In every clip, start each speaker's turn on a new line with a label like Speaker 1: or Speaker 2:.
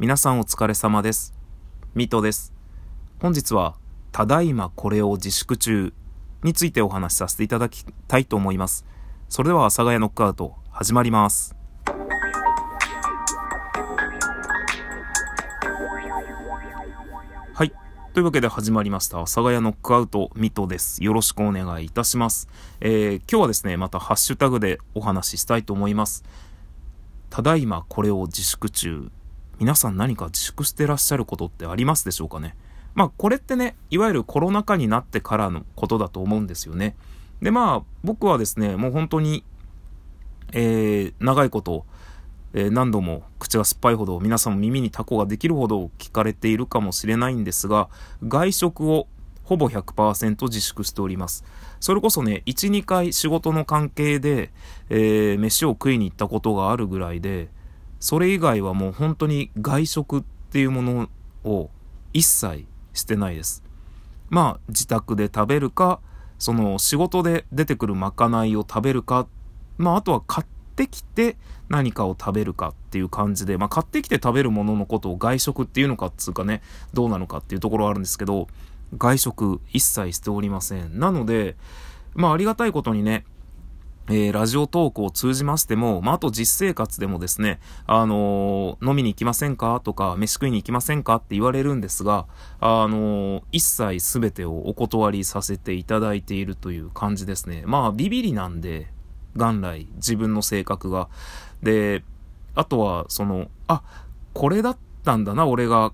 Speaker 1: 皆さんお疲れ様です。ミトです。本日は、ただいまこれを自粛中についてお話しさせていただきたいと思います。それでは、阿佐ヶ谷ノックアウト、始まります。はい。というわけで始まりました。阿佐ヶ谷ノックアウト、ミトです。よろしくお願いいたします。えー、今日はですね、またハッシュタグでお話ししたいと思います。ただいまこれを自粛中皆さん何か自粛してらっしゃることってありますでしょうかね？まあこれってね、いわゆるコロナ禍になってからのことだと思うんですよね。でまあ僕はですね、もう本当に、えー、長いこと、えー、何度も口が酸っぱいほど皆さんも耳にタコができるほど聞かれているかもしれないんですが、外食をほぼ100%自粛しております。それこそね、1、2回仕事の関係で、えー、飯を食いに行ったことがあるぐらいで、それ以外はもう本当に外食っていうものを一切してないです。まあ自宅で食べるか、その仕事で出てくるまかないを食べるか、まああとは買ってきて何かを食べるかっていう感じで、まあ買ってきて食べるもののことを外食っていうのかっつうかね、どうなのかっていうところはあるんですけど、外食一切しておりません。なので、まあありがたいことにね、えー、ラジオトークを通じましても、まあ、あと実生活でもですね、あのー、飲みに行きませんか？とか、飯食いに行きませんか？って言われるんですが、あのー、一切すべてをお断りさせていただいているという感じですね。まあ、ビビりなんで、元来、自分の性格が。で、あとは、その、あ、これだったんだな、俺が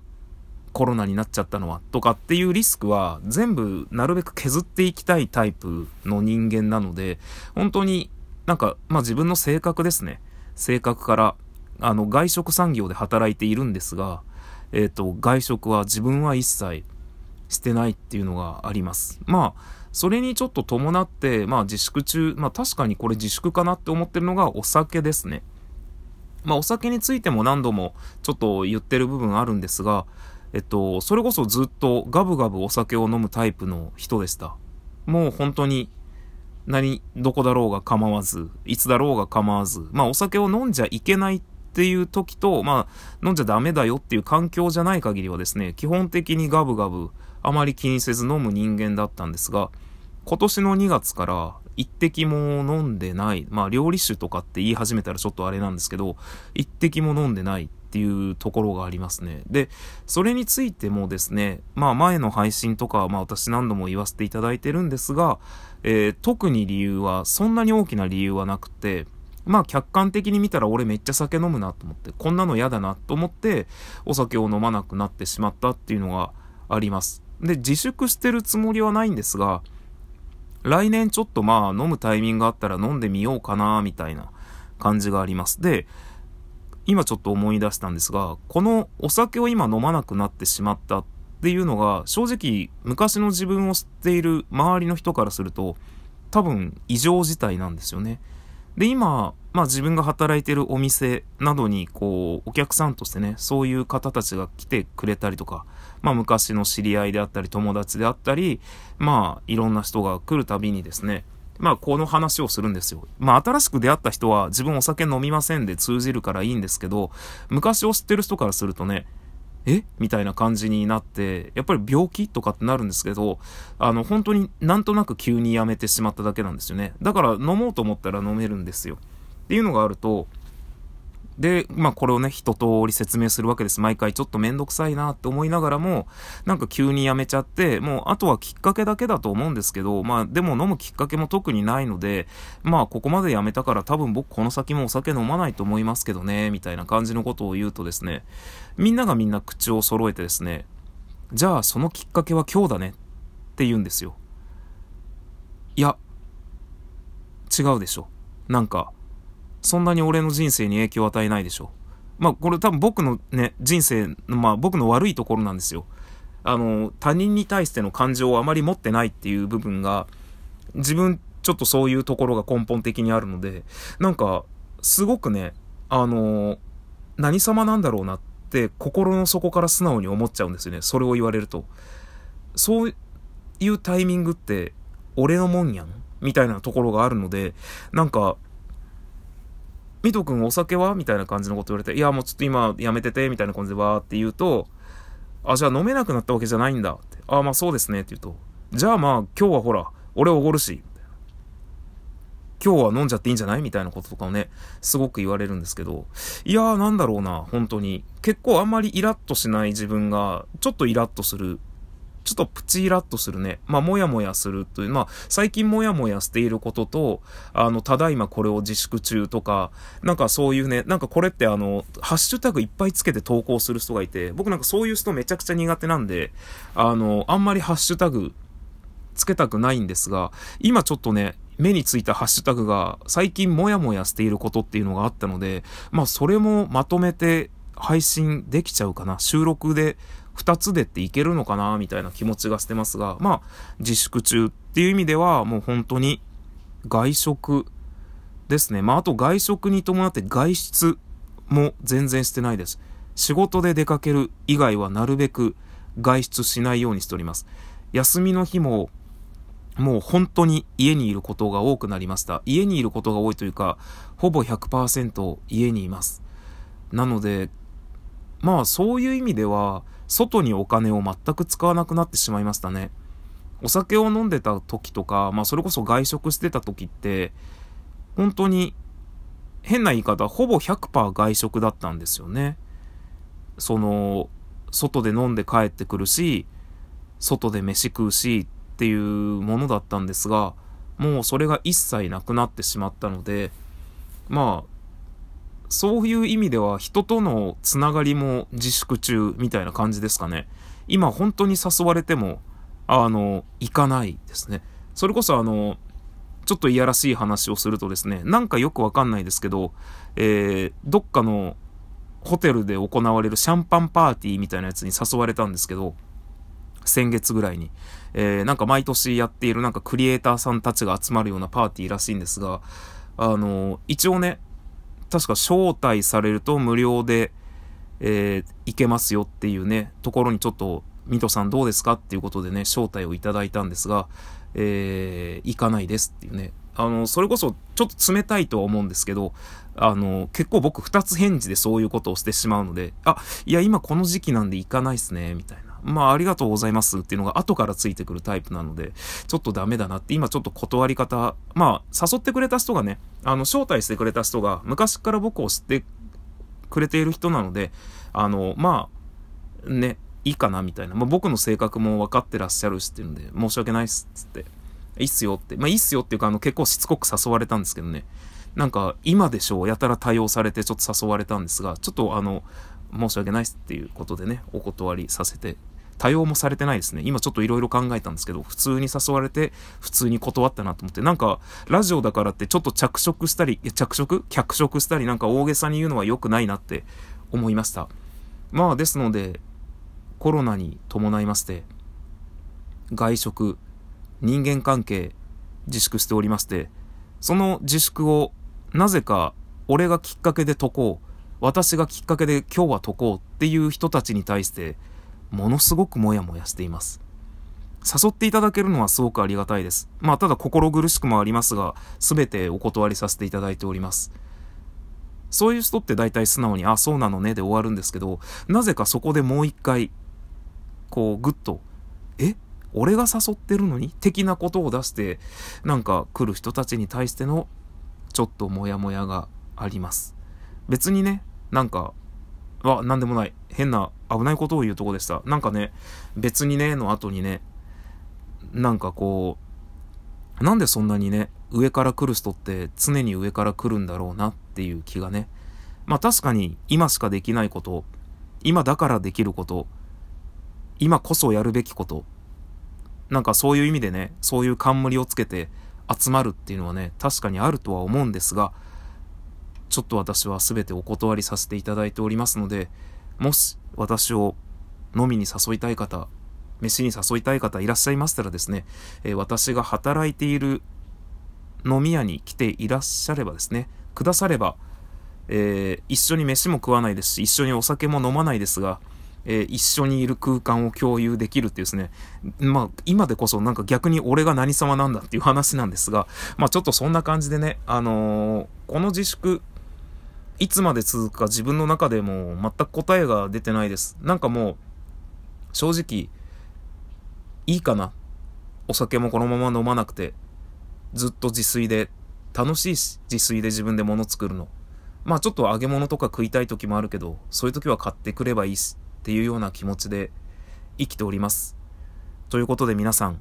Speaker 1: コロナになっちゃったのは、とかっていうリスクは全部なるべく削っていきたいタイプの人間なので、本当になんか、まあ自分の性格ですね。性格から、あの、外食産業で働いているんですが、えっ、ー、と、外食は自分は一切してないっていうのがあります。まあ、それにちょっと伴って、まあ自粛中、まあ確かにこれ自粛かなって思ってるのがお酒ですね。まあお酒についても何度もちょっと言ってる部分あるんですが、えっと、それこそずっとガブガブお酒を飲むタイプの人でした。もう本当に、何、どこだろうが構わず、いつだろうが構わず、まあお酒を飲んじゃいけないっていう時と、まあ飲んじゃダメだよっていう環境じゃない限りはですね、基本的にガブガブ、あまり気にせず飲む人間だったんですが、今年の2月から一滴も飲んでない、まあ料理酒とかって言い始めたらちょっとあれなんですけど、一滴も飲んでないていうところがありますね。で、それについてもですね、まあ前の配信とか、まあ私何度も言わせていただいてるんですが、えー、特に理由は、そんなに大きな理由はなくて、まあ客観的に見たら俺めっちゃ酒飲むなと思って、こんなの嫌だなと思って、お酒を飲まなくなってしまったっていうのがあります。で、自粛してるつもりはないんですが、来年ちょっとまあ飲むタイミングがあったら飲んでみようかな、みたいな感じがあります。で、今ちょっと思い出したんですが、このお酒を今飲まなくなってしまったっていうのが、正直昔の自分を知っている周りの人からすると、多分異常事態なんですよね。で、今、まあ自分が働いてるお店などに、こう、お客さんとしてね、そういう方たちが来てくれたりとか、まあ昔の知り合いであったり、友達であったり、まあいろんな人が来るたびにですね、まあ、この話をするんですよ。まあ、新しく出会った人は自分お酒飲みませんで通じるからいいんですけど、昔を知ってる人からするとね、え？みたいな感じになって、やっぱり病気とかってなるんですけど、あの、本当になんとなく急にやめてしまっただけなんですよね。だから飲もうと思ったら飲めるんですよ。っていうのがあると、で、まあこれをね、一通り説明するわけです。毎回ちょっとめんどくさいなって思いながらも、なんか急にやめちゃって、もうあとはきっかけだけだと思うんですけど、まあでも飲むきっかけも特にないので、まあここまでやめたから多分僕この先もお酒飲まないと思いますけどね、みたいな感じのことを言うとですね、みんながみんな口を揃えてですね、じゃあそのきっかけは今日だねって言うんですよ。いや、違うでしょ。なんか、そんなに俺の人生に影響を与えないでしょ。まあこれ多分僕のね、人生の、まあ僕の悪いところなんですよ。あの、他人に対しての感情をあまり持ってないっていう部分が、自分ちょっとそういうところが根本的にあるので、なんか、すごくね、あの、何様なんだろうなって心の底から素直に思っちゃうんですよね。それを言われると。そういうタイミングって、俺のもんやん？みたいなところがあるので、なんか、ミト君お酒は？みたいな感じのこと言われて、いや、もうちょっと今やめてて、みたいな感じでわーって言うと、あ、じゃあ飲めなくなったわけじゃないんだって。あ、まあそうですねって言うと、じゃあまあ今日はほら、俺おごるし、今日は飲んじゃっていいんじゃない？みたいなこととかをね、すごく言われるんですけど、いやーなんだろうな、本当に。結構あんまりイラッとしない自分が、ちょっとイラッとするちょっとプチイラッとするね。まあ、もやもやするという、まあ、最近もやもやしていることと、あの、ただいまこれを自粛中とか、なんかそういうね、なんかこれってあの、ハッシュタグいっぱいつけて投稿する人がいて、僕なんかそういう人めちゃくちゃ苦手なんで、あの、あんまりハッシュタグつけたくないんですが、今ちょっとね、目についたハッシュタグが最近もやもやしていることっていうのがあったので、まあそれもまとめて配信できちゃうかな。収録で2つでっていけるのかなみたいな気持ちがしてますが、まあ、自粛中っていう意味では、もう本当に外食ですね。まあ、あと外食に伴って外出も全然してないです。仕事で出かける以外はなるべく外出しないようにしております。休みの日も、もう本当に家にいることが多くなりました。家にいることが多いというか、ほぼ100%家にいます。なので、まあそういう意味では、外にお金を全く使わなくなってしまいましたね。お酒を飲んでた時とか、まあそれこそ外食してた時って、本当に変な言い方、ほぼ100%外食だったんですよね。その、外で飲んで帰ってくるし、外で飯食うしっていうものだったんですが、もうそれが一切なくなってしまったので、まあ、そういう意味では人とのつながりも自粛中みたいな感じですかね。今本当に誘われても、あの、行かないですね。それこそあの、ちょっといやらしい話をするとですね、なんかよくわかんないですけど、えー、どっかのホテルで行われるシャンパンパーティーみたいなやつに誘われたんですけど、先月ぐらいに。えー、なんか毎年やっているなんかクリエイターさんたちが集まるようなパーティーらしいんですが、あの、一応ね、確か招待されると無料で、えー、行けますよっていうね、ところにちょっと、ミトさんどうですかっていうことでね、招待をいただいたんですが、えー、行かないですっていうね。あの、それこそちょっと冷たいとは思うんですけど、あの、結構僕二つ返事でそういうことをしてしまうので、あ、いや今この時期なんで行かないっすね、みたいな。まあ、ありがとうございますっていうのが後からついてくるタイプなので、ちょっとダメだなって、今ちょっと断り方、まあ、誘ってくれた人がね、あの、招待してくれた人が、昔から僕を知ってくれている人なので、あの、まあ、ね、いいかなみたいな。まあ、僕の性格も分かってらっしゃるしっていうので、申し訳ないっすっつって、いいっすよって。まあ、いいっすよっていうか、あの、結構しつこく誘われたんですけどね。なんか、今でしょう、やたら対応されてちょっと誘われたんですが、ちょっとあの、申し訳ないっていうことでね、お断りさせて、多用もされてないですね。今ちょっといろいろ考えたんですけど、普通に誘われて、普通に断ったなと思って、なんか、ラジオだからってちょっと着色したり、着色？脚色したり、なんか大げさに言うのは良くないなって思いました。まあ、ですので、コロナに伴いまして、外食、人間関係、自粛しておりまして、その自粛を、なぜか、俺がきっかけで解こう、私がきっかけで今日は解こうっていう人たちに対して、ものすごくモヤモヤしています。誘っていただけるのはすごくありがたいです。まあ、ただ心苦しくもありますが、すべてお断りさせていただいております。そういう人って大体素直に、あ、そうなのねで終わるんですけど、なぜかそこでもう一回、こう、ぐっと、え俺が誘ってるのに？的なことを出して、なんか来る人たちに対しての、ちょっとモヤモヤがあります。別にね、なんか、わ、なんでもない。変な危ないことを言うとこでした。なんかね、別にね、の後にね、なんかこう、なんでそんなにね、上から来る人って常に上から来るんだろうなっていう気がね。まあ確かに今しかできないこと、今だからできること、今こそやるべきこと、なんかそういう意味でね、そういう冠をつけて集まるっていうのはね、確かにあるとは思うんですが、ちょっと私は全てお断りさせていただいておりますので、もし私を飲みに誘いたい方、飯に誘いたい方いらっしゃいましたらですね、えー、私が働いている飲み屋に来ていらっしゃればですね、くだされば、えー、一緒に飯も食わないですし、一緒にお酒も飲まないですが、えー、一緒にいる空間を共有できるっていうですね、まあ、今でこそなんか逆に俺が何様なんだっていう話なんですが、まあちょっとそんな感じでね、あのー、この自粛、いつまで続くか自分の中でも全く答えが出てないです。なんかもう、正直、いいかな。お酒もこのまま飲まなくて、ずっと自炊で、楽しいし、自炊で自分で物作るの。まあちょっと揚げ物とか食いたい時もあるけど、そういう時は買ってくればいいし、っていうような気持ちで生きております。ということで皆さん、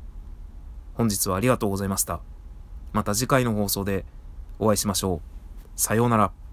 Speaker 1: 本日はありがとうございました。また次回の放送でお会いしましょう。さようなら。